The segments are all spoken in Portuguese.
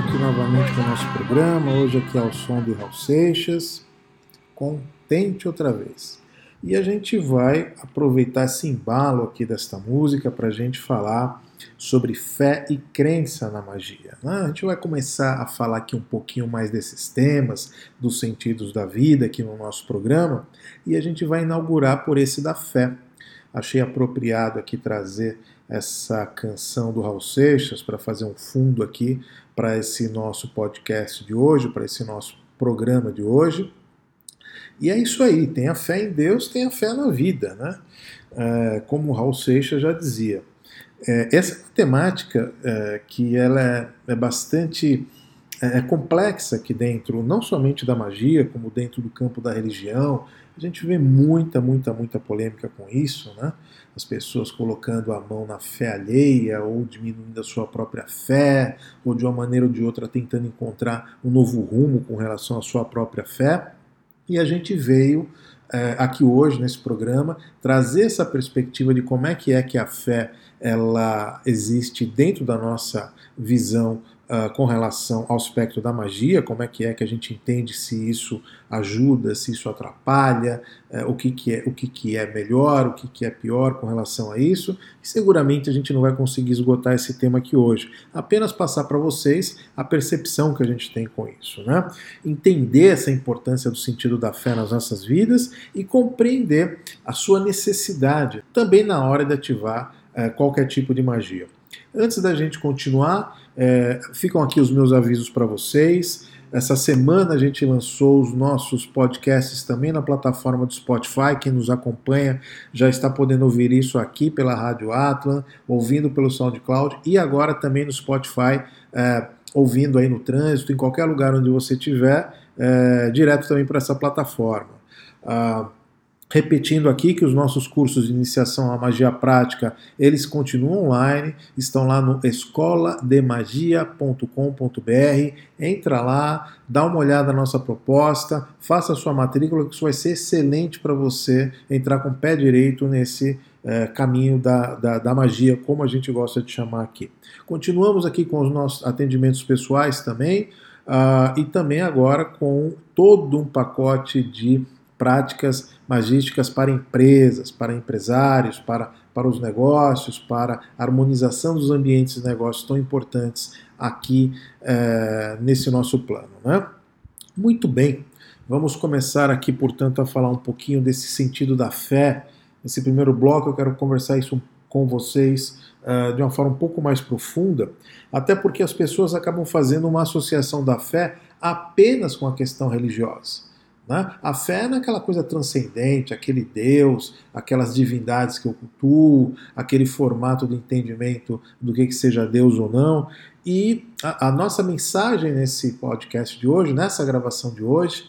aqui novamente com o nosso programa. Hoje aqui ao som de Raul Seixas. Contente outra vez. E a gente vai aproveitar esse embalo aqui desta música para a gente falar sobre fé e crença na magia. Né? A gente vai começar a falar aqui um pouquinho mais desses temas, dos sentidos da vida aqui no nosso programa, e a gente vai inaugurar por esse da fé. Achei apropriado aqui trazer essa canção do Raul Seixas para fazer um fundo aqui para esse nosso podcast de hoje, para esse nosso programa de hoje. E é isso aí, tenha fé em Deus, tenha fé na vida, né? É, como o Raul Seixas já dizia. É, essa temática é, que ela é, é bastante é, é complexa aqui dentro, não somente da magia, como dentro do campo da religião. A gente vê muita, muita, muita polêmica com isso, né? As pessoas colocando a mão na fé alheia, ou diminuindo a sua própria fé, ou de uma maneira ou de outra tentando encontrar um novo rumo com relação à sua própria fé. E a gente veio é, aqui hoje, nesse programa, trazer essa perspectiva de como é que é que a fé ela existe dentro da nossa visão uh, com relação ao aspecto da magia, como é que é que a gente entende se isso ajuda, se isso atrapalha, uh, o, que, que, é, o que, que é melhor, o que, que é pior com relação a isso. E seguramente a gente não vai conseguir esgotar esse tema aqui hoje. Apenas passar para vocês a percepção que a gente tem com isso. Né? Entender essa importância do sentido da fé nas nossas vidas e compreender a sua necessidade também na hora de ativar uh, qualquer tipo de magia. Antes da gente continuar, é, ficam aqui os meus avisos para vocês. Essa semana a gente lançou os nossos podcasts também na plataforma do Spotify. Quem nos acompanha já está podendo ouvir isso aqui pela Rádio Atlan, ouvindo pelo SoundCloud e agora também no Spotify, é, ouvindo aí no trânsito, em qualquer lugar onde você estiver, é, direto também para essa plataforma. Ah, Repetindo aqui que os nossos cursos de iniciação à magia prática, eles continuam online, estão lá no escolademagia.com.br. Entra lá, dá uma olhada na nossa proposta, faça a sua matrícula, que isso vai ser excelente para você entrar com o pé direito nesse é, caminho da, da, da, magia, como a gente gosta de chamar aqui. Continuamos aqui com os nossos atendimentos pessoais também, uh, e também agora com todo um pacote de práticas magísticas para empresas, para empresários, para, para os negócios, para a harmonização dos ambientes de negócios tão importantes aqui é, nesse nosso plano. Né? Muito bem, vamos começar aqui, portanto, a falar um pouquinho desse sentido da fé. Nesse primeiro bloco, eu quero conversar isso com vocês uh, de uma forma um pouco mais profunda, até porque as pessoas acabam fazendo uma associação da fé apenas com a questão religiosa. Né? A fé é naquela coisa transcendente, aquele Deus, aquelas divindades que eu cultuo, aquele formato de entendimento do que, que seja Deus ou não. E a, a nossa mensagem nesse podcast de hoje, nessa gravação de hoje,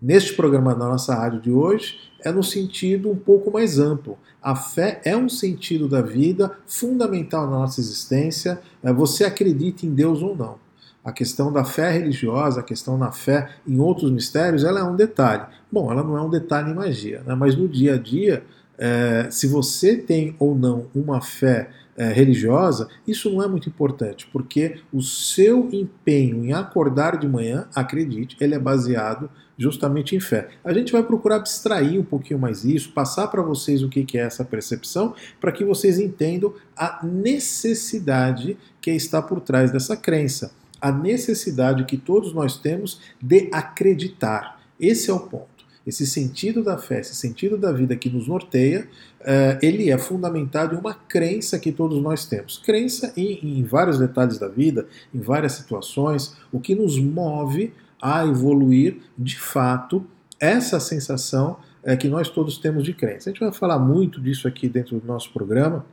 neste programa da nossa rádio de hoje, é no sentido um pouco mais amplo. A fé é um sentido da vida fundamental na nossa existência. É, você acredita em Deus ou não a questão da fé religiosa, a questão da fé em outros mistérios, ela é um detalhe. Bom, ela não é um detalhe em magia, né? mas no dia a dia, é, se você tem ou não uma fé é, religiosa, isso não é muito importante, porque o seu empenho em acordar de manhã, acredite, ele é baseado justamente em fé. A gente vai procurar abstrair um pouquinho mais isso, passar para vocês o que é essa percepção, para que vocês entendam a necessidade que está por trás dessa crença a necessidade que todos nós temos de acreditar. Esse é o ponto. Esse sentido da fé, esse sentido da vida que nos norteia, uh, ele é fundamentado em uma crença que todos nós temos. Crença em, em vários detalhes da vida, em várias situações, o que nos move a evoluir de fato essa sensação é, que nós todos temos de crença. A gente vai falar muito disso aqui dentro do nosso programa.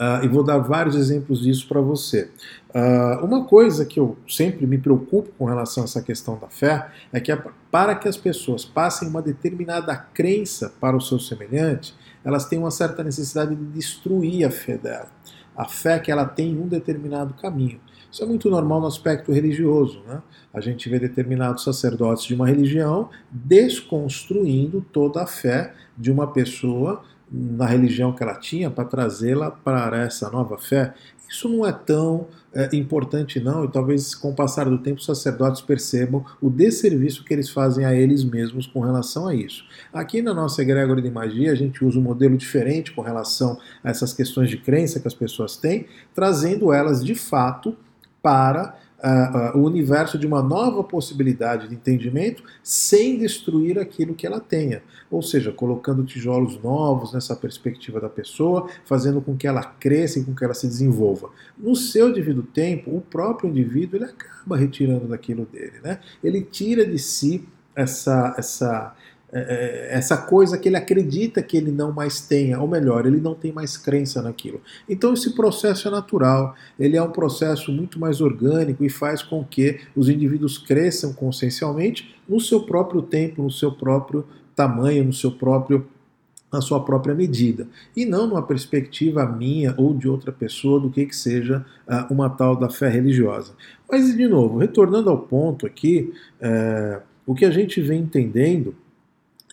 Uh, e vou dar vários exemplos disso para você. Uh, uma coisa que eu sempre me preocupo com relação a essa questão da fé é que para que as pessoas passem uma determinada crença para o seu semelhante, elas têm uma certa necessidade de destruir a fé dela. A fé que ela tem em um determinado caminho. Isso é muito normal no aspecto religioso. Né? A gente vê determinados sacerdotes de uma religião desconstruindo toda a fé de uma pessoa na religião que ela tinha para trazê-la para essa nova fé. Isso não é tão é, importante, não, e talvez com o passar do tempo os sacerdotes percebam o desserviço que eles fazem a eles mesmos com relação a isso. Aqui na nossa egrégora de magia, a gente usa um modelo diferente com relação a essas questões de crença que as pessoas têm, trazendo elas de fato para uh, uh, o universo de uma nova possibilidade de entendimento sem destruir aquilo que ela tenha. Ou seja, colocando tijolos novos nessa perspectiva da pessoa, fazendo com que ela cresça e com que ela se desenvolva. No seu devido tempo, o próprio indivíduo ele acaba retirando daquilo dele. Né? Ele tira de si essa, essa, essa coisa que ele acredita que ele não mais tenha, ou melhor, ele não tem mais crença naquilo. Então esse processo é natural, ele é um processo muito mais orgânico e faz com que os indivíduos cresçam consciencialmente no seu próprio tempo, no seu próprio tamanho, no seu próprio na sua própria medida, e não numa perspectiva minha ou de outra pessoa do que, que seja uh, uma tal da fé religiosa. Mas, de novo, retornando ao ponto aqui, uh, o que a gente vem entendendo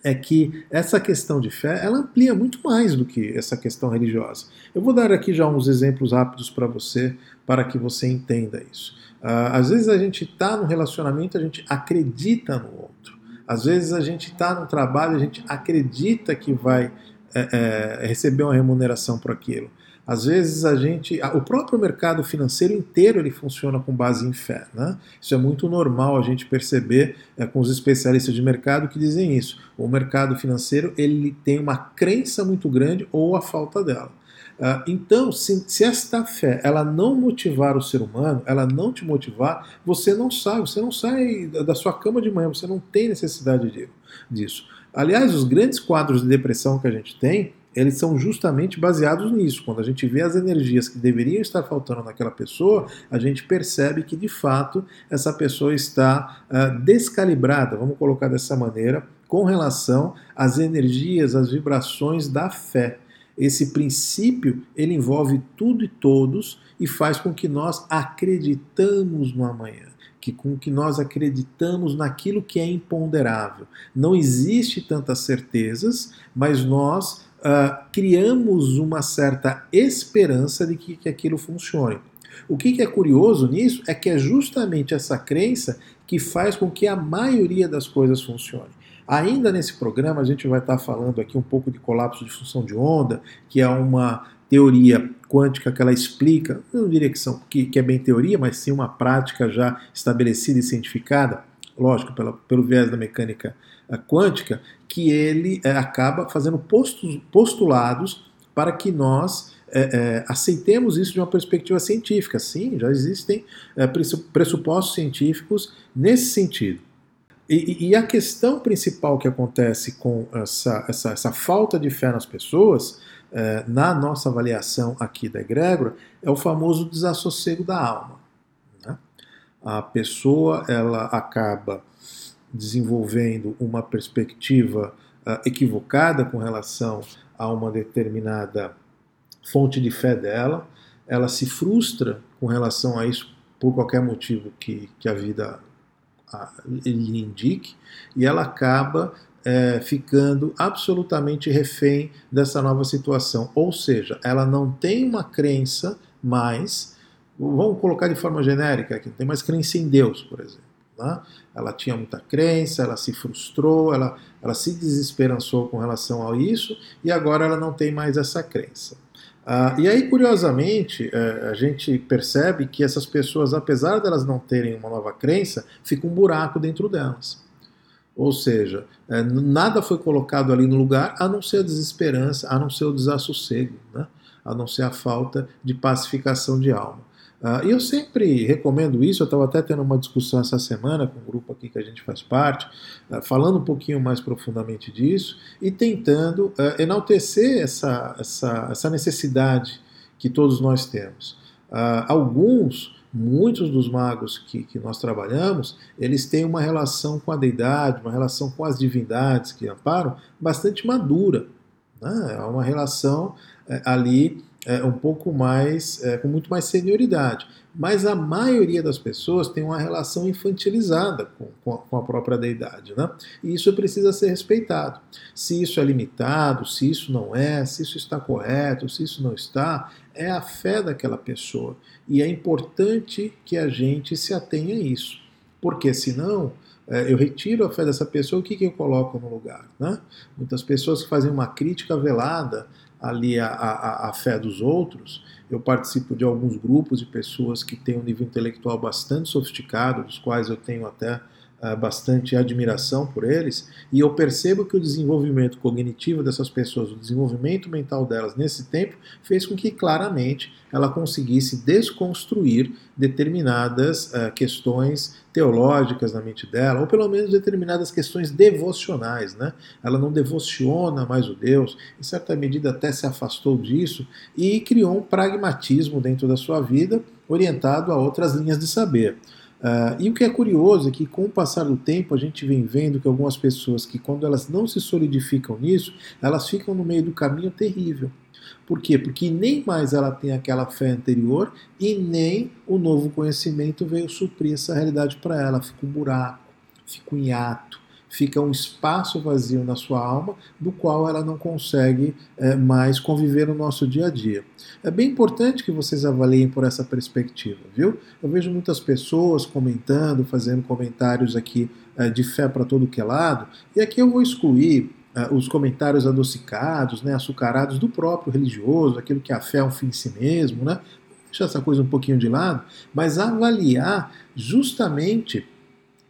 é que essa questão de fé ela amplia muito mais do que essa questão religiosa. Eu vou dar aqui já uns exemplos rápidos para você, para que você entenda isso. Uh, às vezes a gente está no relacionamento, a gente acredita no outro. Às vezes a gente está no trabalho, a gente acredita que vai é, é, receber uma remuneração por aquilo. Às vezes a gente, o próprio mercado financeiro inteiro ele funciona com base em fé, né? Isso é muito normal a gente perceber é, com os especialistas de mercado que dizem isso. O mercado financeiro ele tem uma crença muito grande ou a falta dela. Uh, então, se, se, esta fé ela não motivar o ser humano, ela não te motivar, você não sai, você não sai da sua cama de manhã, você não tem necessidade de, disso. Aliás, os grandes quadros de depressão que a gente tem, eles são justamente baseados nisso. Quando a gente vê as energias que deveriam estar faltando naquela pessoa, a gente percebe que de fato essa pessoa está uh, descalibrada, vamos colocar dessa maneira, com relação às energias, às vibrações da fé. Esse princípio ele envolve tudo e todos e faz com que nós acreditamos no amanhã que com que nós acreditamos naquilo que é imponderável. Não existe tantas certezas, mas nós uh, criamos uma certa esperança de que, que aquilo funcione. O que, que é curioso nisso é que é justamente essa crença que faz com que a maioria das coisas funcione. Ainda nesse programa, a gente vai estar falando aqui um pouco de colapso de função de onda, que é uma teoria quântica que ela explica, não diria que, são, que, que é bem teoria, mas sim uma prática já estabelecida e cientificada, lógico, pela, pelo viés da mecânica quântica, que ele é, acaba fazendo postos, postulados para que nós é, é, aceitemos isso de uma perspectiva científica. Sim, já existem pressupostos científicos nesse sentido. E, e, a questão principal que acontece com essa, essa, essa falta de fé nas pessoas, na nossa avaliação aqui da egrégora, é o famoso desassossego da alma. A pessoa ela acaba desenvolvendo uma perspectiva uh, equivocada com relação a uma determinada fonte de fé dela, ela se frustra com relação a isso por qualquer motivo que, que a vida a, lhe indique, e ela acaba é, ficando absolutamente refém dessa nova situação. Ou seja, ela não tem uma crença mais, vamos colocar de forma genérica aqui, tem mais crença em Deus, por exemplo. Né? Ela tinha muita crença, ela se frustrou, ela, ela se desesperançou com relação a isso e agora ela não tem mais essa crença. Ah, e aí, curiosamente, é, a gente percebe que essas pessoas, apesar delas não terem uma nova crença, fica um buraco dentro delas. Ou seja, é, nada foi colocado ali no lugar a não ser a desesperança, a não ser o desassossego, né? a não ser a falta de pacificação de alma. Uh, e eu sempre recomendo isso, eu estava até tendo uma discussão essa semana com um grupo aqui que a gente faz parte, uh, falando um pouquinho mais profundamente disso e tentando uh, enaltecer essa, essa, essa necessidade que todos nós temos. alguns, muitos dos magos que, que nós trabalhamos, eles têm uma relação com a deidade, uma relação com as divindades que amparam bastante madura. Né? É uma relação é, ali é, um pouco mais, é, com muito mais senioridade. Mas a maioria das pessoas tem uma relação infantilizada com, com, a, com a própria deidade. Né? E isso precisa ser respeitado. Se isso é limitado, se isso não é, se isso está correto, se isso não está, é a fé daquela pessoa. E é importante que a gente se atenha a isso. Porque senão é, eu retiro a fé dessa pessoa, o que, que eu coloco no lugar? Né? Muitas pessoas que fazem uma crítica velada ali a, a, a, fé dos outros. Eu participo de alguns grupos de pessoas que têm um nível intelectual bastante sofisticado, dos quais eu tenho até bastante admiração por eles, e eu percebo que o desenvolvimento cognitivo dessas pessoas, o desenvolvimento mental delas nesse tempo, fez com que claramente ela conseguisse desconstruir determinadas uh, questões teológicas na mente dela, ou pelo menos determinadas questões devocionais. Né? Ela não devociona mais o Deus, em certa medida até se afastou disso e criou um pragmatismo dentro da sua vida orientado a outras linhas de saber. Uh, e o que é curioso é que, com o passar do tempo, a gente vem vendo que algumas pessoas que, quando elas não se solidificam nisso, elas ficam no meio do caminho terrível. Por quê? Porque nem mais ela tem aquela fé anterior e nem o novo conhecimento veio suprir essa realidade para ela. Fica um buraco, fica um hiato fica um espaço vazio na sua alma, do qual ela não consegue é, mais conviver no nosso dia a dia. É bem importante que vocês avaliem por essa perspectiva, viu? Eu vejo muitas pessoas comentando, fazendo comentários aqui é, de fé para todo que é lado, e aqui eu vou excluir é, os comentários adocicados, né, açucarados do próprio religioso, aquilo que a fé é um fim em si mesmo, né? Deixar essa coisa um pouquinho de lado, mas avaliar justamente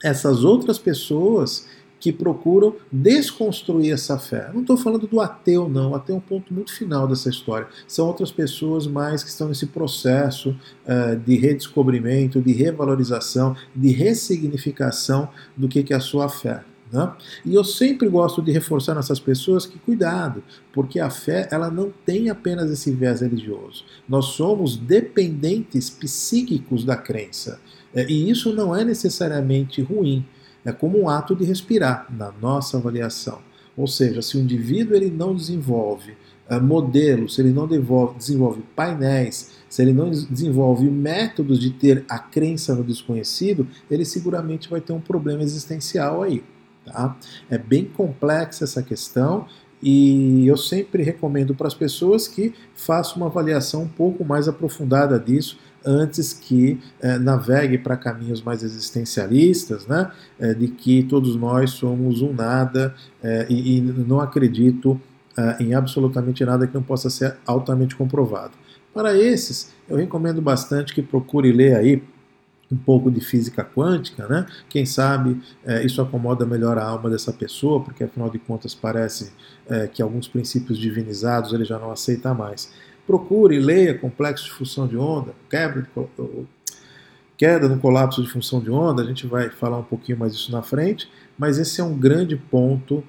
essas outras pessoas que procuram desconstruir essa fé. Não estou falando do ateu, não. O ateu é um ponto muito final dessa história. São outras pessoas mais que estão nesse processo uh, de redescobrimento, de revalorização, de ressignificação do que, que é a sua fé. Né? E eu sempre gosto de reforçar nessas pessoas que cuidado, porque a fé ela não tem apenas esse viés religioso. Nós somos dependentes psíquicos da crença. É, e isso não é necessariamente ruim. É como um ato de respirar, na nossa avaliação. Ou seja, se o indivíduo ele não desenvolve uh, modelos, se ele não desenvolve, desenvolve painéis, se ele não desenvolve métodos de ter a crença no desconhecido, ele seguramente vai ter um problema existencial aí. Tá? É bem complexa essa questão e eu sempre recomendo para as pessoas que façam uma avaliação um pouco mais aprofundada disso antes que eh, navegue para caminhos mais existencialistas, né, eh, de que todos nós somos um nada eh, e, e, não acredito em absolutamente nada que não possa ser altamente comprovado. Para esses, eu recomendo bastante que procure ler aí um pouco de física quântica, né? Quem sabe é, isso acomoda melhor a alma dessa pessoa, porque afinal de contas parece é, que alguns princípios divinizados ele já não aceita mais. Procure, leia Complexo de Função de Onda, quebra queda no colapso de função de onda, a gente vai falar um pouquinho mais disso na frente, mas esse é um grande ponto,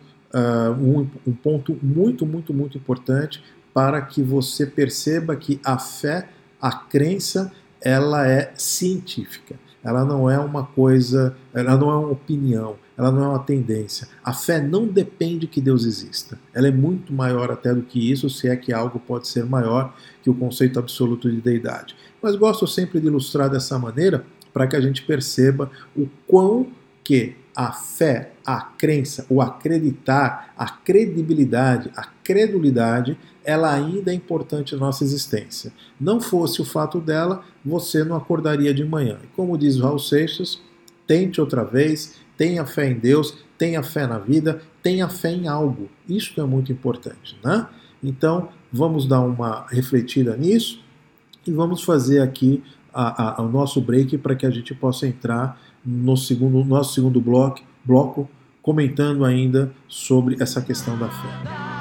um, um ponto muito, muito, muito importante para que você perceba que a fé, a crença, ela é científica. Ela não é uma coisa, ela não é uma opinião, ela não é uma tendência. A fé não depende que Deus exista. Ela é muito maior até do que isso, se é que algo pode ser maior que o conceito absoluto de deidade. Mas gosto sempre de ilustrar dessa maneira para que a gente perceba o quão que a fé, a crença, o acreditar, a credibilidade, a credulidade, ela ainda é importante na nossa existência. Não fosse o fato dela, você não acordaria de manhã. Como diz Raul Seixas, tente outra vez, tenha fé em Deus, tenha fé na vida, tenha fé em algo. Isso é muito importante, né? Então, vamos dar uma refletida nisso e vamos fazer aqui a, a, o nosso break para que a gente possa entrar no segundo, nosso segundo bloco, bloco, comentando ainda sobre essa questão da fé.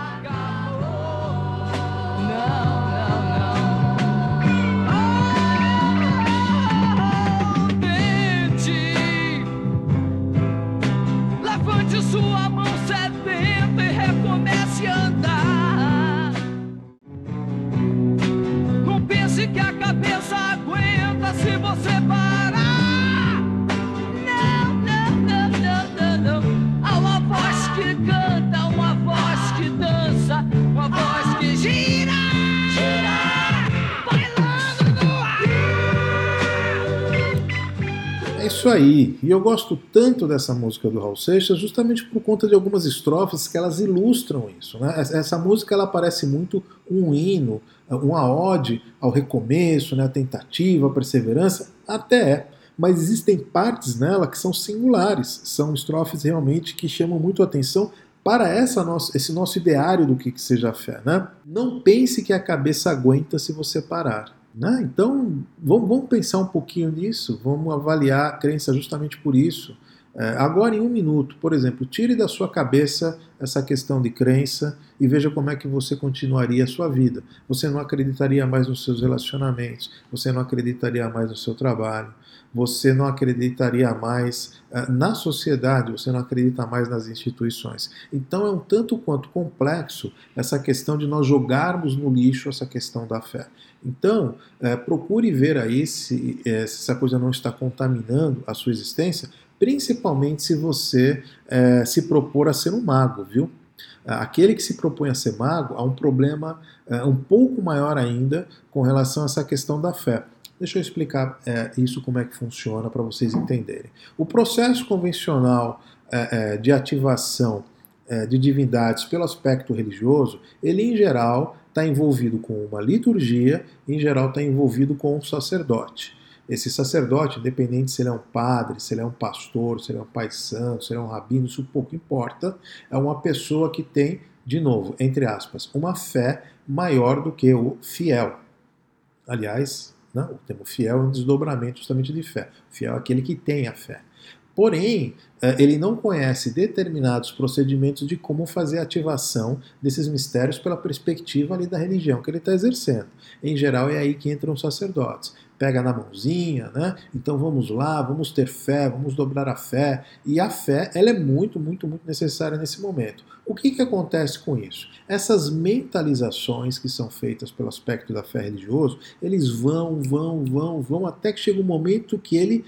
Isso aí. E eu gosto tanto dessa música do Raul Seixas justamente por conta de algumas estrofes que elas ilustram isso. Né? Essa música ela parece muito um hino, uma ode ao recomeço, né? a tentativa, a perseverança, até é. Mas existem partes nela que são singulares, são estrofes realmente que chamam muito a atenção para essa esse nosso ideário do que, que seja a fé. Né? Não pense que a cabeça aguenta se você parar. Né? Então, vamos, vamos, pensar um pouquinho nisso, vamos avaliar a crença justamente por isso. É, agora, em um minuto, por exemplo, tire da sua cabeça essa questão de crença e veja como é que você continuaria a sua vida. Você não acreditaria mais nos seus relacionamentos, você não acreditaria mais no seu trabalho, você não acreditaria mais uh, na sociedade, você não acredita mais nas instituições. Então é um tanto quanto complexo essa questão de nós jogarmos no lixo essa questão da fé. Então, uh, procure ver aí se, uh, se essa coisa não está contaminando a sua existência, principalmente se você se propor a ser um mago, viu? Aquele que se propõe a ser mago há um problema um pouco maior ainda com relação a essa questão da fé. Deixa eu explicar é, isso como é que funciona para vocês entenderem. O processo convencional é, é, de ativação é, de divindades pelo aspecto religioso, ele em geral está envolvido com uma liturgia, em geral está envolvido com um sacerdote. Esse sacerdote, independente se ele é um padre, se ele é um pastor, se ele é um pai santo, se ele é um rabino, isso pouco importa, é uma pessoa que tem, de novo, entre aspas, uma fé maior do que o fiel. Aliás, né? O termo fiel é um desdobramento justamente de fé. Fiel é aquele que tem a fé. Porém, eh, ele não conhece determinados procedimentos de como fazer a ativação desses mistérios pela perspectiva ali da religião que ele está exercendo. Em geral, é aí que entram os sacerdotes. Pega na mãozinha, né? Então vamos lá, vamos ter fé, vamos dobrar a fé. E a fé, ela é muito, muito, muito necessária nesse momento. O que, que acontece com isso? Essas mentalizações que são feitas pelo aspecto da fé religioso, eles vão, vão, vão, vão, até que chega um momento que ele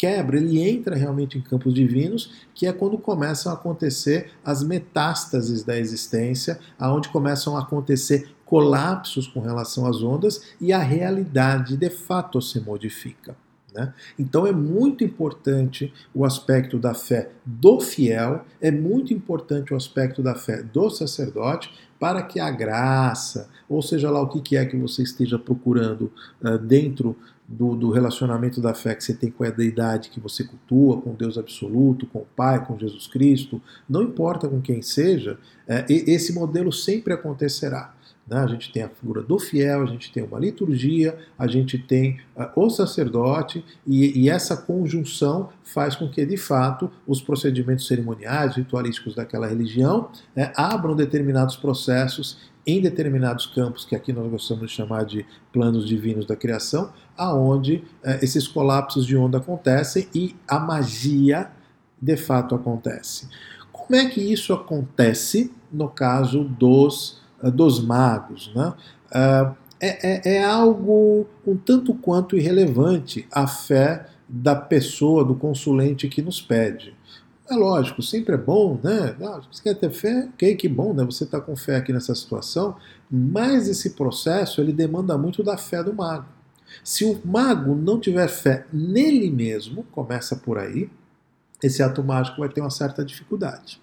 quebra, ele entra realmente em campos divinos, que é quando começam a acontecer as metástases da existência, aonde começam a acontecer colapsos com relação às ondas e a realidade de fato se modifica. Né? Então é muito importante o aspecto da fé do fiel, é muito importante o aspecto da fé do sacerdote, para que a graça, ou seja lá o que é que você esteja procurando uh, dentro do, do, relacionamento da fé que você tem com a deidade que você cultua, com Deus absoluto, com o Pai, com Jesus Cristo, não importa com quem seja, é, esse modelo sempre acontecerá. Né? A gente tem a figura do fiel, a gente tem uma liturgia, a gente tem uh, o sacerdote, e, e, essa conjunção faz com que, de fato, os procedimentos cerimoniais, ritualísticos daquela religião é, abram determinados processos em determinados campos, que aqui nós gostamos de chamar de planos divinos da criação, aonde eh, esses colapsos de onda acontecem e a magia de fato acontece. Como é que isso acontece no caso dos, uh, dos magos? Né? Uh, é, é, é algo um tanto quanto irrelevante a fé da pessoa, do consulente que nos pede. É lógico, sempre é bom, né? Ah, você quer ter fé? Ok, que bom, né? Você está com fé aqui nessa situação, mas esse processo ele demanda muito da fé do mago. Se o mago não tiver fé nele mesmo, começa por aí, esse ato mágico vai ter uma certa dificuldade.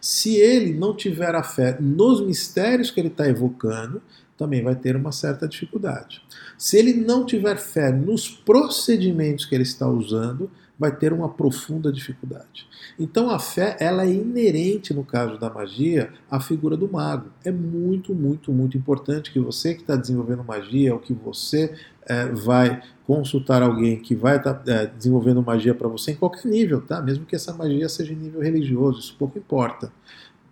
Se ele não tiver a fé nos mistérios que ele está evocando, também vai ter uma certa dificuldade. Se ele não tiver fé nos procedimentos que ele está usando, vai ter uma profunda dificuldade. Então a fé ela é inerente no caso da magia à figura do mago. É muito, muito, muito importante que você que está desenvolvendo magia ou que você é, vai consultar alguém que vai estar tá, é, desenvolvendo magia para você em qualquer nível, tá? Mesmo que essa magia seja em nível religioso, isso pouco importa.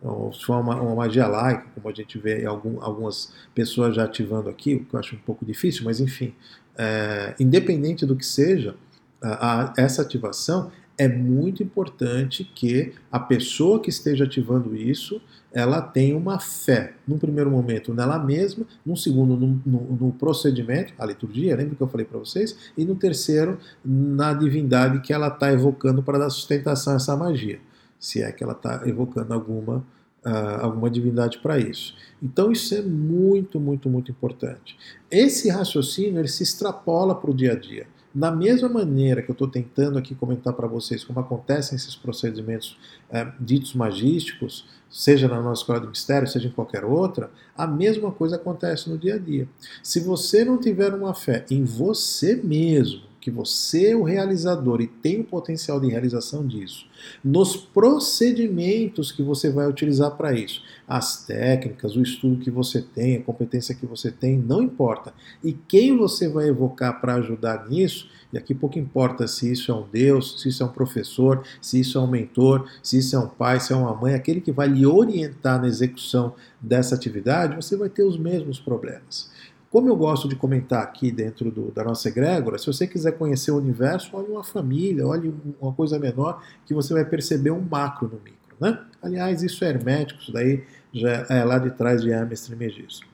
Ou se for uma, uma, magia laica, como a gente vê algum, algumas pessoas já ativando aqui, o que eu acho um pouco difícil, mas enfim, é, independente do que seja, a, essa ativação, é muito importante que a pessoa que esteja ativando isso, ela tenha uma fé, num primeiro momento nela mesma, num segundo no, no, no procedimento, a liturgia, lembra que eu falei para vocês? E no terceiro, na divindade que ela está evocando para dar sustentação a essa magia, se é que ela está evocando alguma uh, alguma divindade para isso. Então isso é muito, muito, muito importante. Esse raciocínio ele se extrapola para o dia a dia. Da mesma maneira que eu estou tentando aqui comentar para vocês como acontecem esses procedimentos é, ditos magísticos, seja na nossa escola de mistério, seja em qualquer outra, a mesma coisa acontece no dia a dia. Se você não tiver uma fé em você mesmo, que você é o realizador e tem o potencial de realização disso, nos procedimentos que você vai utilizar para isso, as técnicas, o estudo que você tem, a competência que você tem, não importa. E quem você vai evocar para ajudar nisso, e aqui pouco importa se isso é um Deus, se isso é um professor, se isso é um mentor, se isso é um pai, se é uma mãe, aquele que vai lhe orientar na execução dessa atividade, você vai ter os mesmos problemas. Como eu gosto de comentar aqui dentro do, da nossa egrégora, se você quiser conhecer o universo, olhe uma família, olhe uma coisa menor, que você vai perceber um macro no micro. Né? Aliás, isso é hermético, isso daí já é lá de trás de Hermes Trismegisto.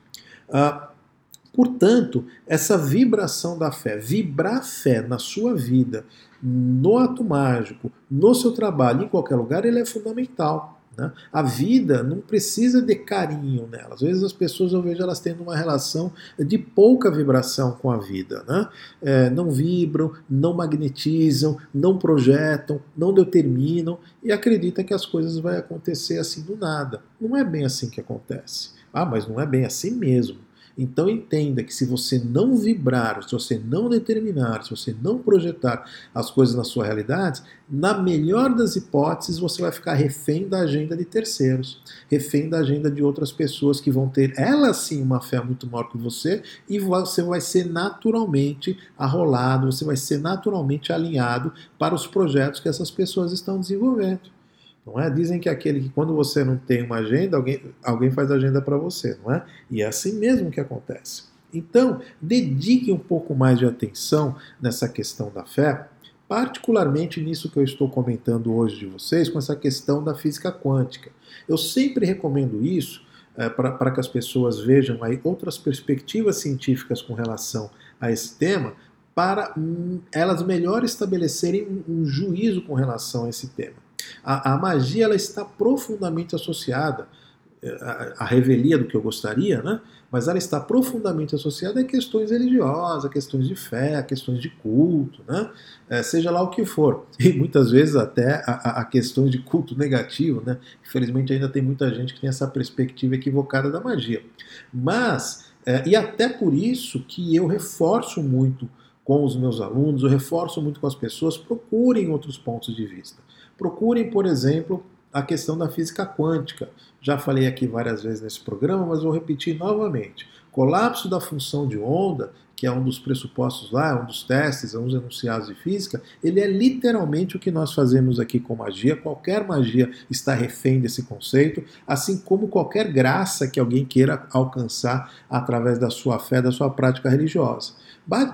Ah, portanto, essa vibração da fé, vibrar fé na sua vida, no ato mágico, no seu trabalho, em qualquer lugar, ele é fundamental. Né? A vida não precisa de carinho nela. Às vezes as pessoas eu vejo elas tendo uma relação de pouca vibração com a vida. Né? É, não vibram, não magnetizam, não projetam, não determinam e acreditam que as coisas vão acontecer assim do nada. Não é bem assim que acontece. Ah, mas não é bem assim mesmo. Então entenda que se você não vibrar, se você não determinar, se você não projetar as coisas na sua realidade, na melhor das hipóteses você vai ficar refém da agenda de terceiros, refém da agenda de outras pessoas que vão ter, elas sim, uma fé muito maior que você e você vai ser naturalmente arrolado, você vai ser naturalmente alinhado para os projetos que essas pessoas estão desenvolvendo. Não é? Dizem que aquele que quando você não tem uma agenda, alguém, alguém faz agenda para você, não é? E é assim mesmo que acontece. Então, dedique um pouco mais de atenção nessa questão da fé, particularmente nisso que eu estou comentando hoje de vocês, com essa questão da física quântica. Eu sempre recomendo isso é, para que as pessoas vejam aí outras perspectivas científicas com relação a esse tema, para hum, elas melhor estabelecerem um, um juízo com relação a esse tema. A, a magia ela está profundamente associada eh, a, revelia do que eu gostaria, né? mas ela está profundamente associada a questões religiosas, a questões de fé, a questões de culto, né? É, seja lá o que for. E muitas vezes até a, a, questões de culto negativo. Né? Infelizmente ainda tem muita gente que tem essa perspectiva equivocada da magia. Mas, é, e até por isso que eu reforço muito com os meus alunos, eu reforço muito com as pessoas, procurem outros pontos de vista. Procurem, por exemplo, a questão da física quântica. Já falei aqui várias vezes nesse programa, mas vou repetir novamente. Colapso da função de onda, que é um dos pressupostos lá, um dos testes, um dos enunciados de física, ele é literalmente o que nós fazemos aqui com magia. Qualquer magia está refém desse conceito, assim como qualquer graça que alguém queira alcançar através da sua fé, da sua prática religiosa.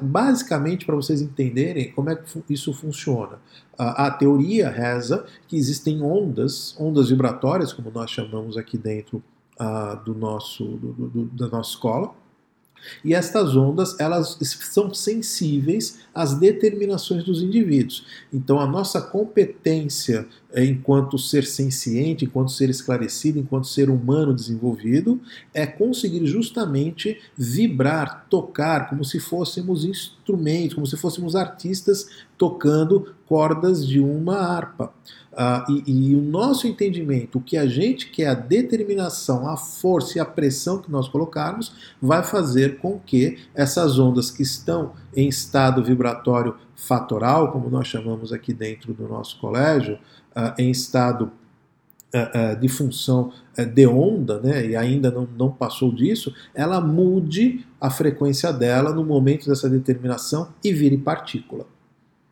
Basicamente, para vocês entenderem como é que isso funciona, a, teoria reza que existem ondas, ondas vibratórias, como nós chamamos aqui dentro uh, do nosso, do, do, da nossa escola, e estas ondas, elas são sensíveis às determinações dos indivíduos. Então, a nossa competência enquanto ser senciente, enquanto ser esclarecido, enquanto ser humano desenvolvido, é conseguir justamente vibrar, tocar, como se fôssemos instrumentos, como se fôssemos artistas tocando cordas de uma harpa. Uh, e, e, o nosso entendimento, o que a gente quer, a determinação, a força e a pressão que nós colocarmos, vai fazer com que essas ondas que estão em estado vibratório fatoral, como nós chamamos aqui dentro do nosso colégio, em estado uh, de função de onda, né, e ainda não, não passou disso, ela mude a frequência dela no momento dessa determinação e vire partícula.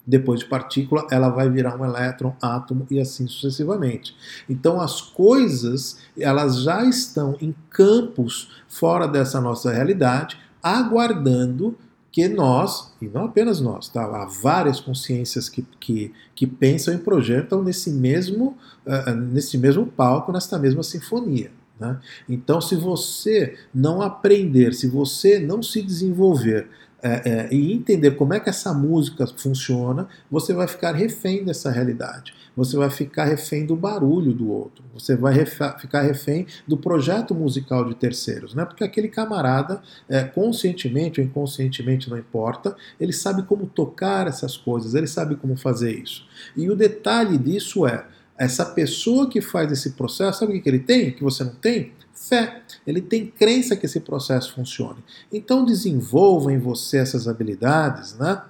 Depois de partícula, ela vai virar um elétron, átomo e assim sucessivamente. Então as coisas, elas já estão em campos fora dessa nossa realidade, aguardando que nós, e não apenas nós, tá? há várias consciências que, que, que pensam e projetam nesse mesmo, uh, nesse mesmo palco, nesta mesma sinfonia. Né? Então, se você não aprender, se você não se desenvolver é, é, e entender como é que essa música funciona, você vai ficar refém dessa realidade. Você vai ficar refém do barulho do outro. Você vai ficar refém do projeto musical de terceiros, né? Porque aquele camarada, é, conscientemente ou inconscientemente, não importa, ele sabe como tocar essas coisas, ele sabe como fazer isso. E o detalhe disso é essa pessoa que faz esse processo, sabe o que ele tem? Que você não tem? Fé. Ele tem crença que esse processo funcione. Então desenvolva em você essas habilidades, né?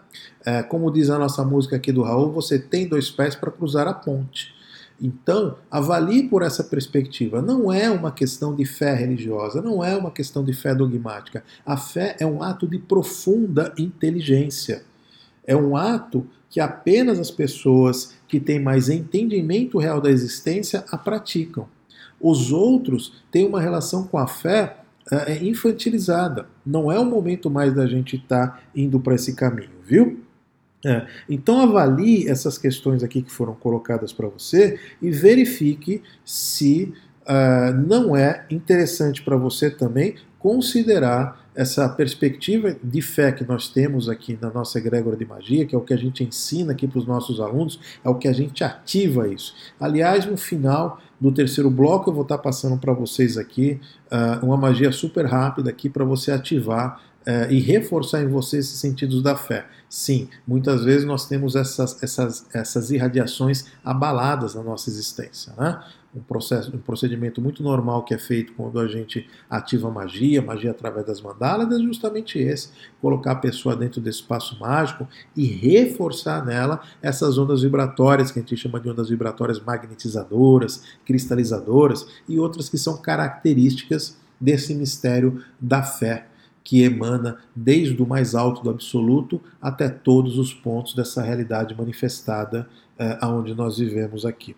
É, como diz a nossa música aqui do Raul, você tem dois pés para cruzar a ponte. Então, avalie por essa perspectiva. Não é uma questão de fé religiosa, não é uma questão de fé dogmática. A fé é um ato de profunda inteligência. É um ato que apenas as pessoas que têm mais entendimento real da existência a praticam. Os outros têm uma relação com a fé é, infantilizada. Não é o momento mais da gente estar tá indo para esse caminho, viu? É. Então avalie essas questões aqui que foram colocadas para você e verifique se uh, não é interessante para você também considerar essa perspectiva de fé que nós temos aqui na nossa egrégora de magia, que é o que a gente ensina aqui para os nossos alunos, é o que a gente ativa isso. Aliás, no final do terceiro bloco, eu vou estar passando para vocês aqui uh, uma magia super rápida aqui para você ativar uh, e reforçar em você esses sentidos da fé. Sim, muitas vezes nós temos essas, essas, essas irradiações abaladas na nossa existência. Né? Um, processo, um procedimento muito normal que é feito quando a gente ativa magia, magia através das mandalas, é justamente esse: colocar a pessoa dentro desse espaço mágico e reforçar nela essas ondas vibratórias, que a gente chama de ondas vibratórias magnetizadoras, cristalizadoras e outras que são características desse mistério da fé que emana desde o mais alto do absoluto até todos os pontos dessa realidade manifestada é, aonde nós vivemos aqui.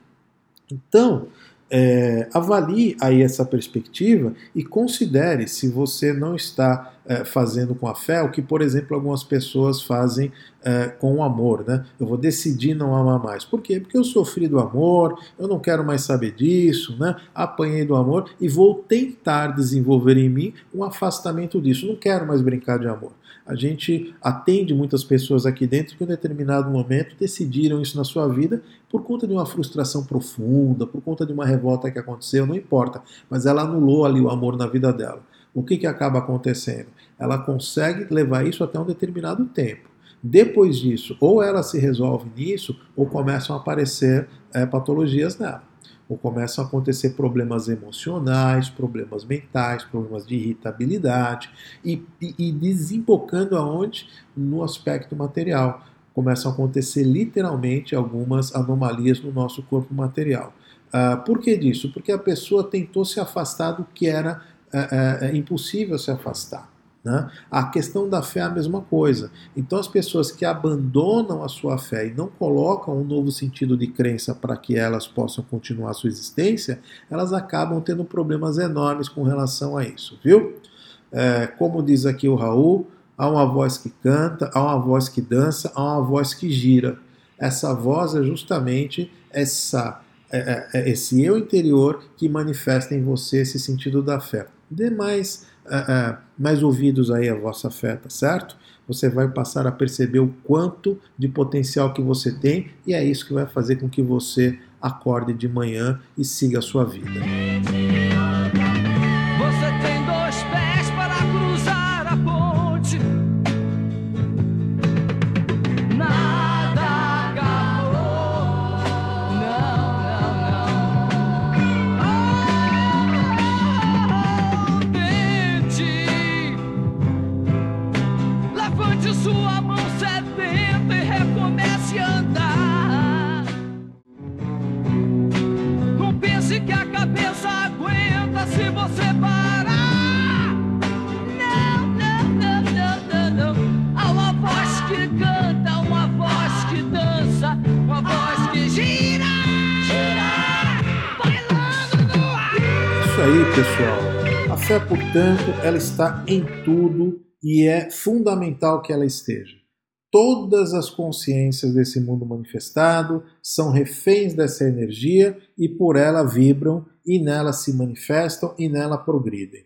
Então, é, avalie aí essa perspectiva e considere se você não está é, fazendo com a fé o que, por exemplo, algumas pessoas fazem é, com o amor. Né? Eu vou decidir não amar mais. Por quê? Porque eu sofri do amor, eu não quero mais saber disso, né? apanhei do amor e vou tentar desenvolver em mim um afastamento disso. Não quero mais brincar de amor. A gente atende muitas pessoas aqui dentro que em um determinado momento decidiram isso na sua vida por conta de uma frustração profunda, por conta de uma revolta que aconteceu, não importa, mas ela anulou ali o amor na vida dela. O que, que acaba acontecendo? Ela consegue levar isso até um determinado tempo. Depois disso, ou ela se resolve nisso, ou começam a aparecer é, patologias nela ou começam a acontecer problemas emocionais, problemas mentais, problemas de irritabilidade e, e, e desembocando aonde? No aspecto material. Começam a acontecer literalmente algumas anomalias no nosso corpo material. Uh, por que disso? Porque a pessoa tentou se afastar do que era uh, uh, impossível se afastar. Né? A questão da fé é a mesma coisa. Então, as pessoas que abandonam a sua fé e não colocam um novo sentido de crença para que elas possam continuar sua existência, elas acabam tendo problemas enormes com relação a isso, viu? É, como diz aqui o Raul, há uma voz que canta, há uma voz que dança, há uma voz que gira. Essa voz é justamente essa, é, é, é esse eu interior que manifesta em você esse sentido da fé. Demais uh, mais ouvidos aí a vossa fé, tá certo? Você vai passar a perceber o quanto de potencial que você tem e é isso que vai fazer com que você acorde de manhã e siga a sua vida. Portanto, ela está em tudo e é fundamental que ela esteja. Todas as consciências desse mundo manifestado são reféns dessa energia e por ela vibram e nela se manifestam e nela progridem.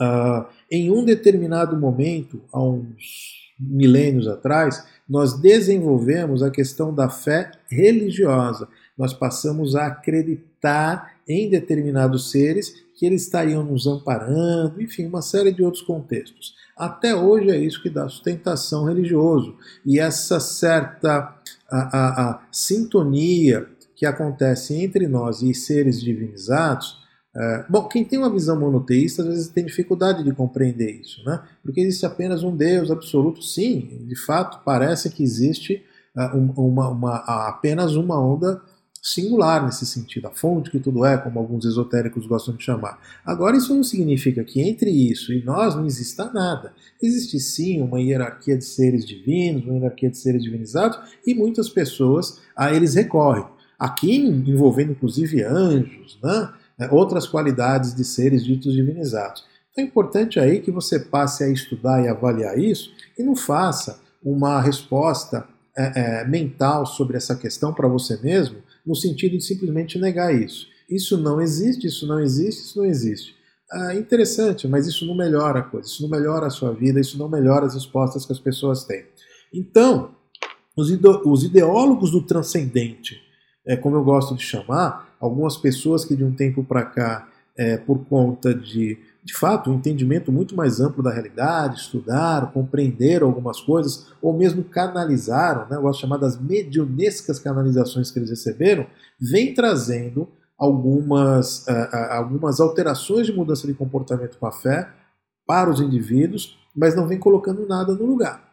uh, em um determinado momento, há uns milênios atrás, nós desenvolvemos a questão da fé religiosa. Nós passamos a acreditar em determinados seres que eles estariam nos amparando, enfim, uma série de outros contextos. Até hoje é isso que dá sustentação religioso. E essa certa a, a, a sintonia que acontece entre nós e seres divinizados é, bom, quem tem uma visão monoteísta às vezes tem dificuldade de compreender isso, né? Porque existe apenas um Deus absoluto. Sim, de fato, parece que existe uh, uma, uma, apenas uma onda singular nesse sentido, a fonte que tudo é, como alguns esotéricos gostam de chamar. Agora, isso não significa que entre isso e nós não exista nada. Existe sim uma hierarquia de seres divinos, uma hierarquia de seres divinizados, e muitas pessoas a eles recorrem. Aqui envolvendo inclusive anjos, né? né, outras qualidades de seres ditos divinizados. Então é importante aí que você passe a estudar e avaliar isso e não faça uma resposta é, é, mental sobre essa questão para você mesmo, no sentido de simplesmente negar isso. Isso não existe, isso não existe, isso não existe. É interessante, mas isso não melhora a coisa, isso não melhora a sua vida, isso não melhora as respostas que as pessoas têm. Então, os, ideólogos do transcendente, é, como eu gosto de chamar, algumas pessoas que de um tempo para cá, é, por conta de, de fato, um entendimento muito mais amplo da realidade, estudaram, compreenderam algumas coisas, ou mesmo canalizaram, né, eu gosto de chamar das medionescas canalizações que eles receberam, vem trazendo algumas, uh, uh, algumas alterações de mudança de comportamento com a fé para os indivíduos, mas não vem colocando nada no lugar.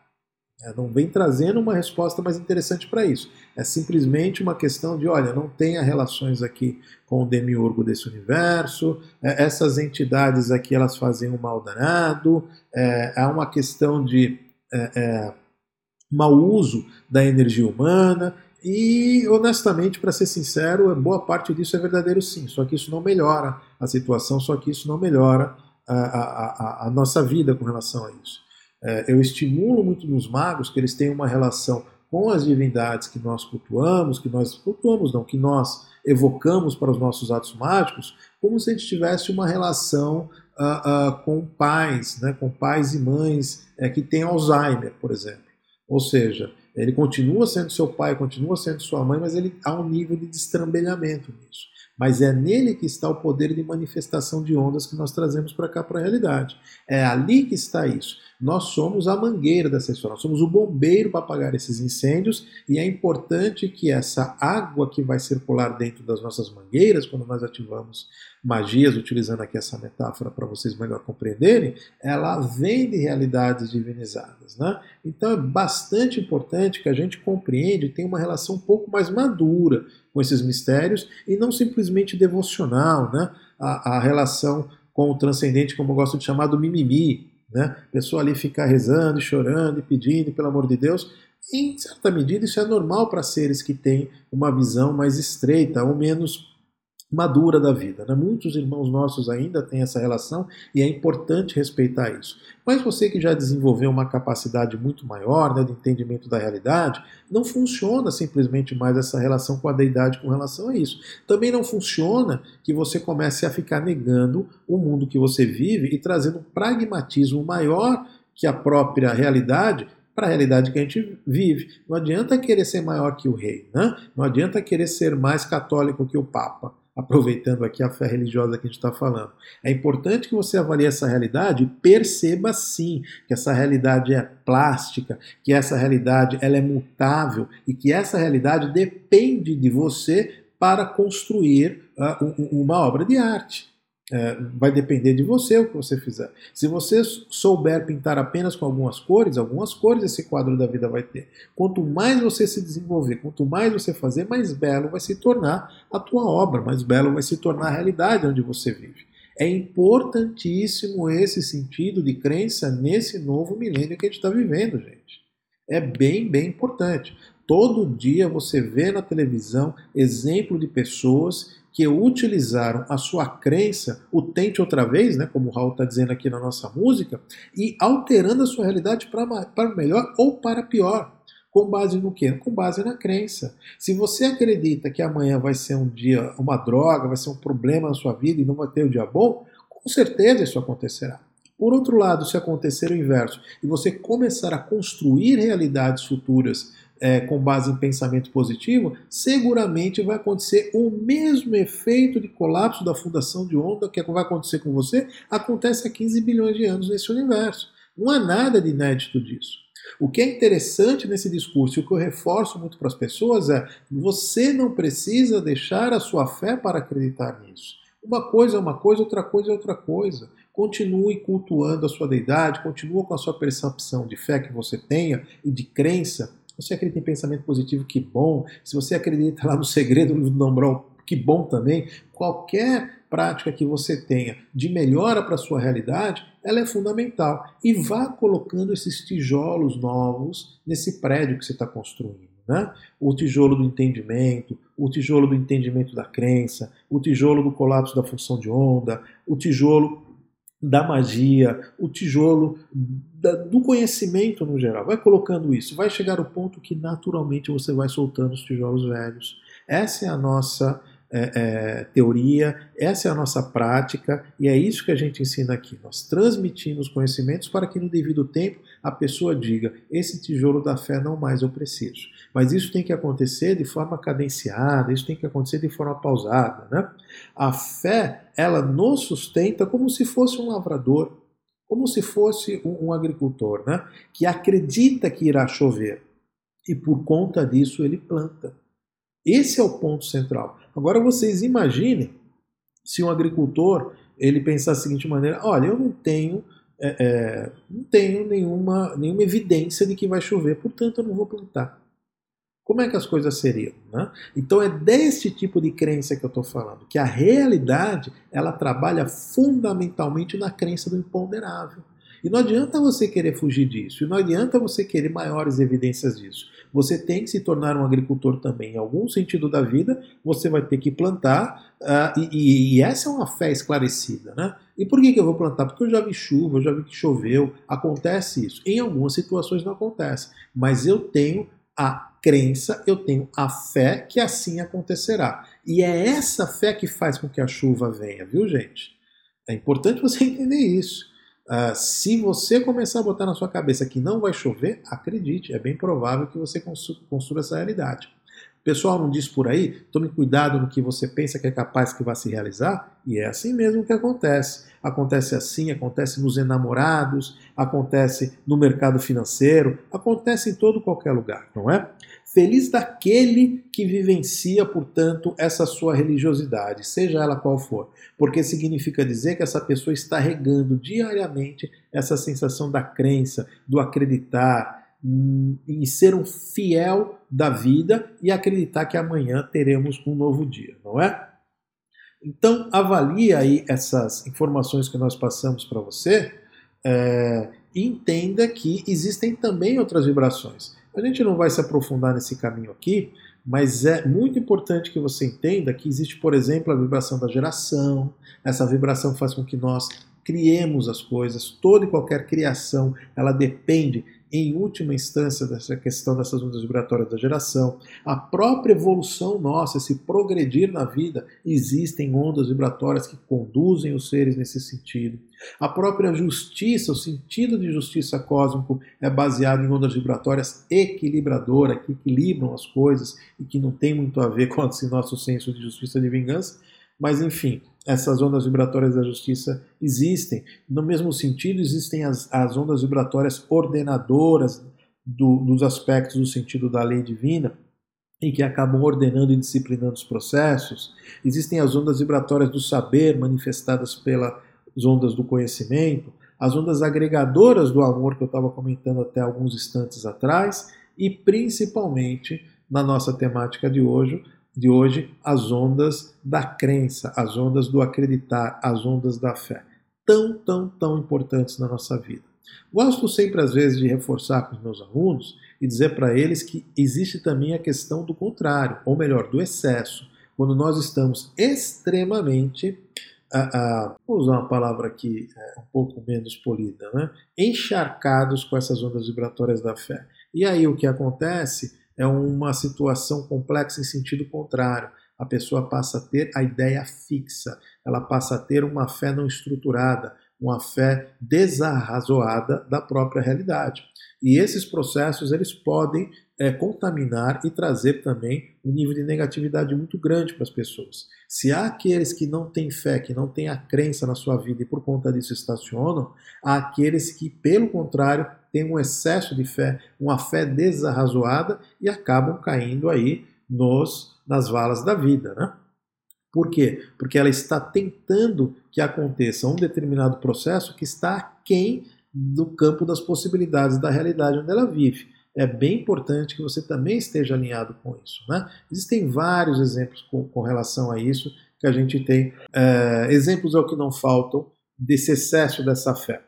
É, não vem trazendo uma resposta mais interessante para isso. É simplesmente uma questão de, olha, não tenha relações aqui com o demiurgo desse universo, é, essas entidades aqui elas fazem um mal danado, é, há uma questão de é, é mau uso da energia humana, e honestamente, para ser sincero, boa parte disso é verdadeiro sim, só que isso não melhora a situação, só que isso não melhora a, a, a, a nossa vida com relação a isso. É, eu estimulo muito nos magos que eles tenham uma relação com as divindades que nós cultuamos, que nós cultuamos não, que nós evocamos para os nossos atos mágicos, como se a gente tivesse uma relação uh, uh, com pais, né, com pais e mães é, que têm Alzheimer, por exemplo. Ou seja, ele continua sendo seu pai, continua sendo sua mãe, mas ele há um nível de destrambelhamento nisso mas é nele que está o poder de manifestação de ondas que nós trazemos para cá, para a realidade. É ali que está isso. Nós somos a mangueira dessa história, nós somos o bombeiro para apagar esses incêndios e é importante que essa água que vai circular dentro das nossas mangueiras, quando nós ativamos magias, utilizando aqui essa metáfora para vocês melhor compreenderem, ela vem de realidades divinizadas. Né? Então é bastante importante que a gente compreenda e tenha uma relação um pouco mais madura com esses mistérios e não simplesmente devocional, né? a, a relação com o transcendente, como eu gosto de chamar, do mimimi, né? A pessoa ali ficar rezando, chorando e pedindo, pelo amor de Deus. Em certa medida, isso é normal para seres que têm uma visão mais estreita ou menos madura da vida. Né? Muitos irmãos nossos ainda têm essa relação e é importante respeitar isso. Mas você que já desenvolveu uma capacidade muito maior né, de entendimento da realidade, não funciona simplesmente mais essa relação com a deidade com relação a isso. Também não funciona que você comece a ficar negando o mundo que você vive e trazendo um pragmatismo maior que a própria realidade para a realidade que a gente vive. Não adianta querer ser maior que o rei, né? não adianta querer ser mais católico que o Papa aproveitando aqui a fé religiosa que a gente está falando. É importante que você avalie essa realidade e perceba sim que essa realidade é plástica, que essa realidade ela é mutável e que essa realidade depende de você para construir uh, uma obra de arte. É, vai depender de você o que você fizer. Se você souber pintar apenas com algumas cores, algumas cores esse quadro da vida vai ter. Quanto mais você se desenvolver, quanto mais você fazer, mais belo vai se tornar a tua obra, mais belo vai se tornar a realidade onde você vive. É importantíssimo esse sentido de crença nesse novo milênio que a gente está vivendo, gente. É bem, bem importante. Todo dia você vê na televisão exemplo de pessoas que utilizaram a sua crença, o tente outra vez, né, como o Raul está dizendo aqui na nossa música, e alterando a sua realidade para, melhor ou para pior. Com base no quê? Com base na crença. Se você acredita que amanhã vai ser um dia, uma droga, vai ser um problema na sua vida e não vai ter o um dia bom, com certeza isso acontecerá. Por outro lado, se acontecer o inverso e você começar a construir realidades futuras é, com base em pensamento positivo, seguramente vai acontecer o mesmo efeito de colapso da fundação de onda que vai acontecer com você, acontece há 15 bilhões de anos nesse universo. Não há nada de inédito disso. O que é interessante nesse discurso e o que eu reforço muito para as pessoas é: você não precisa deixar a sua fé para acreditar nisso. Uma coisa é uma coisa, outra coisa é outra coisa. Continue cultuando a sua deidade, continue com a sua percepção de fé que você tenha e de crença você acredita em pensamento positivo, que bom. Se você acredita lá no segredo do Nombrol, que bom também. Qualquer prática que você tenha de melhora para a sua realidade, ela é fundamental. E vá colocando esses tijolos novos nesse prédio que você está construindo. Né? O tijolo do entendimento, o tijolo do entendimento da crença, o tijolo do colapso da função de onda, o tijolo da magia, o tijolo da, do conhecimento no geral. Vai colocando isso, vai chegar o ponto que naturalmente você vai soltando os tijolos velhos. Essa é a nossa é, é, teoria, essa é a nossa prática e é isso que a gente ensina aqui. Nós transmitimos conhecimentos para que no devido tempo a pessoa diga: esse tijolo da fé não mais eu preciso. Mas isso tem que acontecer de forma cadenciada, isso tem que acontecer de forma pausada. Né? A fé, ela nos sustenta como se fosse um lavrador, como se fosse um, um agricultor, né? que acredita que irá chover e por conta disso ele planta. Esse é o ponto central. Agora vocês imaginem se um agricultor ele pensar da seguinte maneira: olha, eu não tenho é, é, não tenho nenhuma, nenhuma evidência de que vai chover, portanto eu não vou plantar. Como é que as coisas seriam? Né? Então é deste tipo de crença que eu estou falando, que a realidade ela trabalha fundamentalmente na crença do imponderável. E não adianta você querer fugir disso, e não adianta você querer maiores evidências disso. Você tem que se tornar um agricultor também. Em algum sentido da vida, você vai ter que plantar, uh, e, e, essa é uma fé esclarecida. Né? E por que, que eu vou plantar? Porque eu já vi chuva, eu já vi que choveu, acontece isso. Em algumas situações não acontece, mas eu tenho a crença, eu tenho a fé que assim acontecerá. E é essa fé que faz com que a chuva venha, viu, gente? É importante você entender isso. Uh, se você começar a botar na sua cabeça que não vai chover, acredite, é bem provável que você construa essa realidade. Pessoal não diz por aí, tome cuidado no que você pensa que é capaz que vai se realizar, e é assim mesmo que acontece. Acontece assim, acontece nos enamorados, acontece no mercado financeiro, acontece em todo qualquer lugar, não é? Feliz daquele que vivencia, portanto, essa sua religiosidade, seja ela qual for, porque significa dizer que essa pessoa está regando diariamente essa sensação da crença, do acreditar, hum, em ser um fiel da vida e acreditar que amanhã teremos um novo dia, não é? Então, avalie aí essas informações que nós passamos para você é, e entenda que existem também outras vibrações. A gente não vai se aprofundar nesse caminho aqui, mas é muito importante que você entenda que existe, por exemplo, a vibração da geração. Essa vibração faz com que nós criemos as coisas. Toda e qualquer criação, ela depende em última instância, dessa questão dessas ondas vibratórias da geração, a própria evolução nossa, esse progredir na vida, existem ondas vibratórias que conduzem os seres nesse sentido. A própria justiça, o sentido de justiça cósmico é baseado em ondas vibratórias equilibradoras, que equilibram as coisas e que não tem muito a ver com esse nosso senso de justiça de vingança, mas enfim, essas ondas vibratórias da justiça existem. No mesmo sentido, existem as, as ondas vibratórias ordenadoras do, dos aspectos do sentido da lei divina, em que acabam ordenando e disciplinando os processos. Existem as ondas vibratórias do saber, manifestadas pelas ondas do conhecimento, as ondas agregadoras do amor, que eu estava comentando até alguns instantes atrás, e principalmente, na nossa temática de hoje, de hoje as ondas da crença, as ondas do acreditar, as ondas da fé. Tão, tão, tão importantes na nossa vida. Gosto sempre, às vezes, de reforçar com os meus alunos e dizer para eles que existe também a questão do contrário, ou melhor, do excesso. Quando nós estamos extremamente, uh, uh, vou usar uma palavra aqui uh, um pouco menos polida, né? encharcados com essas ondas vibratórias da fé. E aí o que acontece é uma situação complexa em sentido contrário. A pessoa passa a ter a ideia fixa, ela passa a ter uma fé não estruturada, uma fé desarrazoada da própria realidade. E esses processos eles podem é, contaminar e trazer também um nível de negatividade muito grande para as pessoas. Se há aqueles que não têm fé, que não têm a crença na sua vida e por conta disso estacionam, há aqueles que, pelo contrário, têm um excesso de fé, uma fé desarrazoada e acabam caindo aí nos, nas valas da vida. Né? Por quê? Porque ela está tentando que aconteça um determinado processo que está aquém do campo das possibilidades da realidade onde ela vive é bem importante que você também esteja alinhado com isso. Né? Existem vários exemplos com, com relação a isso que a gente tem. É, exemplos é o que não faltam desse excesso dessa fé.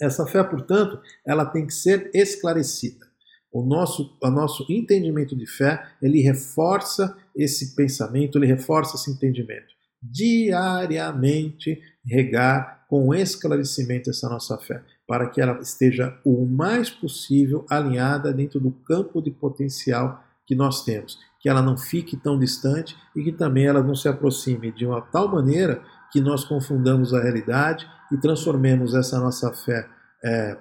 Essa fé, portanto, ela tem que ser esclarecida. O nosso, o nosso entendimento de fé, ele reforça esse pensamento, ele reforça esse entendimento. Diariamente regar com esclarecimento essa nossa fé para que ela esteja o mais possível alinhada dentro do campo de potencial que nós temos, que ela não fique tão distante e que também ela não se aproxime de uma tal maneira que nós confundamos a realidade e transformemos essa nossa fé é,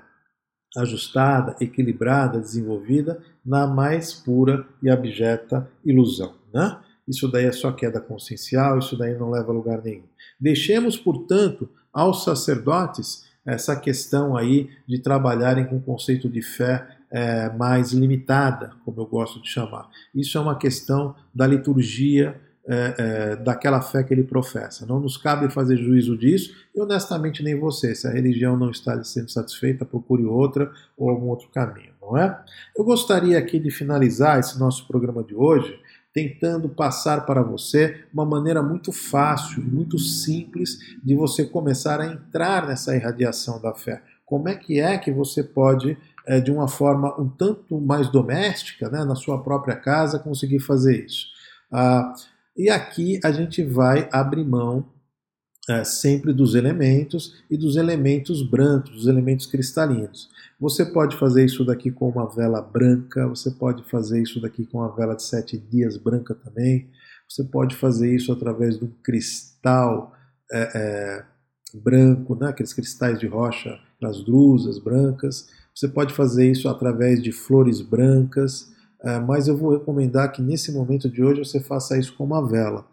ajustada, equilibrada, desenvolvida na mais pura e abjeta ilusão. Né? Isso daí é só queda consciencial, isso daí não leva a lugar nenhum. Deixemos, portanto, aos sacerdotes essa questão aí de trabalharem com o conceito de fé é, mais limitada, como eu gosto de chamar. Isso é uma questão da liturgia é, é, daquela fé que ele professa. Não nos cabe fazer juízo disso e honestamente nem você. Se a religião não está sendo satisfeita, procure outra ou algum outro caminho, não é? Eu gostaria aqui de finalizar esse nosso programa de hoje tentando passar para você uma maneira muito fácil, muito simples de você começar a entrar nessa irradiação da fé. Como é que é que você pode, é, de uma forma um tanto mais doméstica, né, na sua própria casa, conseguir fazer isso? Ah, e aqui a gente vai abrir mão é, sempre dos elementos e dos elementos brancos, dos elementos cristalinos. Você pode fazer isso daqui com uma vela branca, você pode fazer isso daqui com uma vela de sete dias branca também, você pode fazer isso através um cristal é, é, branco, né? aqueles cristais de rocha, as drusas brancas, você pode fazer isso através de flores brancas, é, mas eu vou recomendar que nesse momento de hoje você faça isso com uma vela.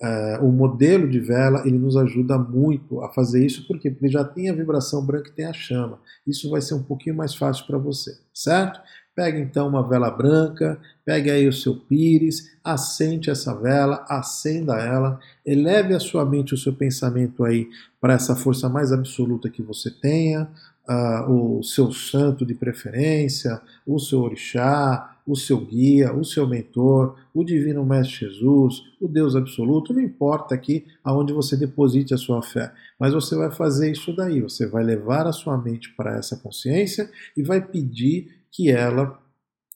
Uh, o modelo de vela ele nos ajuda muito a fazer isso, por quê? Porque já tem a vibração branca e tem a chama. Isso vai ser um pouquinho mais fácil para você, certo? Pegue então uma vela branca, pegue aí o seu pires, acende essa vela, acenda ela, eleve a sua mente, o seu pensamento aí para essa força mais absoluta que você tenha, uh, o seu santo de preferência, o seu orixá, o seu guia, o seu mentor, o divino mestre Jesus, o Deus absoluto, não importa aqui aonde você deposite a sua fé, mas você vai fazer isso daí, você vai levar a sua mente para essa consciência e vai pedir que ela,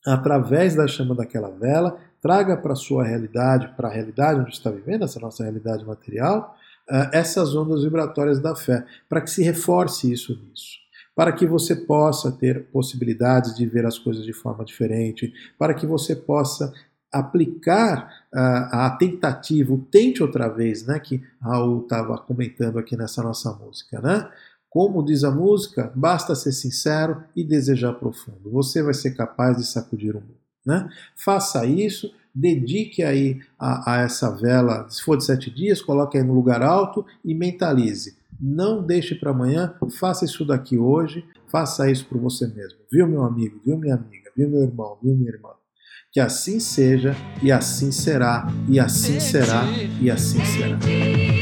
através da chama daquela vela, traga para a sua realidade, para a realidade onde está vivendo, essa nossa realidade material, eh, essas ondas vibratórias da fé, para que se reforce isso nisso para que você possa ter possibilidades de ver as coisas de forma diferente, para que você possa aplicar uh, a tentativa, o tente outra vez, né, que Raul estava comentando aqui nessa nossa música, né? Como diz a música, basta ser sincero e desejar profundo. Você vai ser capaz de sacudir o mundo. Né? Faça isso, dedique aí a, a essa vela, se for de sete dias, coloque aí no lugar alto e mentalize. Não deixe para amanhã, faça isso daqui hoje, faça isso por você mesmo. Viu, meu amigo? Viu, minha amiga? Viu, meu irmão? Viu, minha irmã? Que assim seja, e assim será, e assim será, e assim será.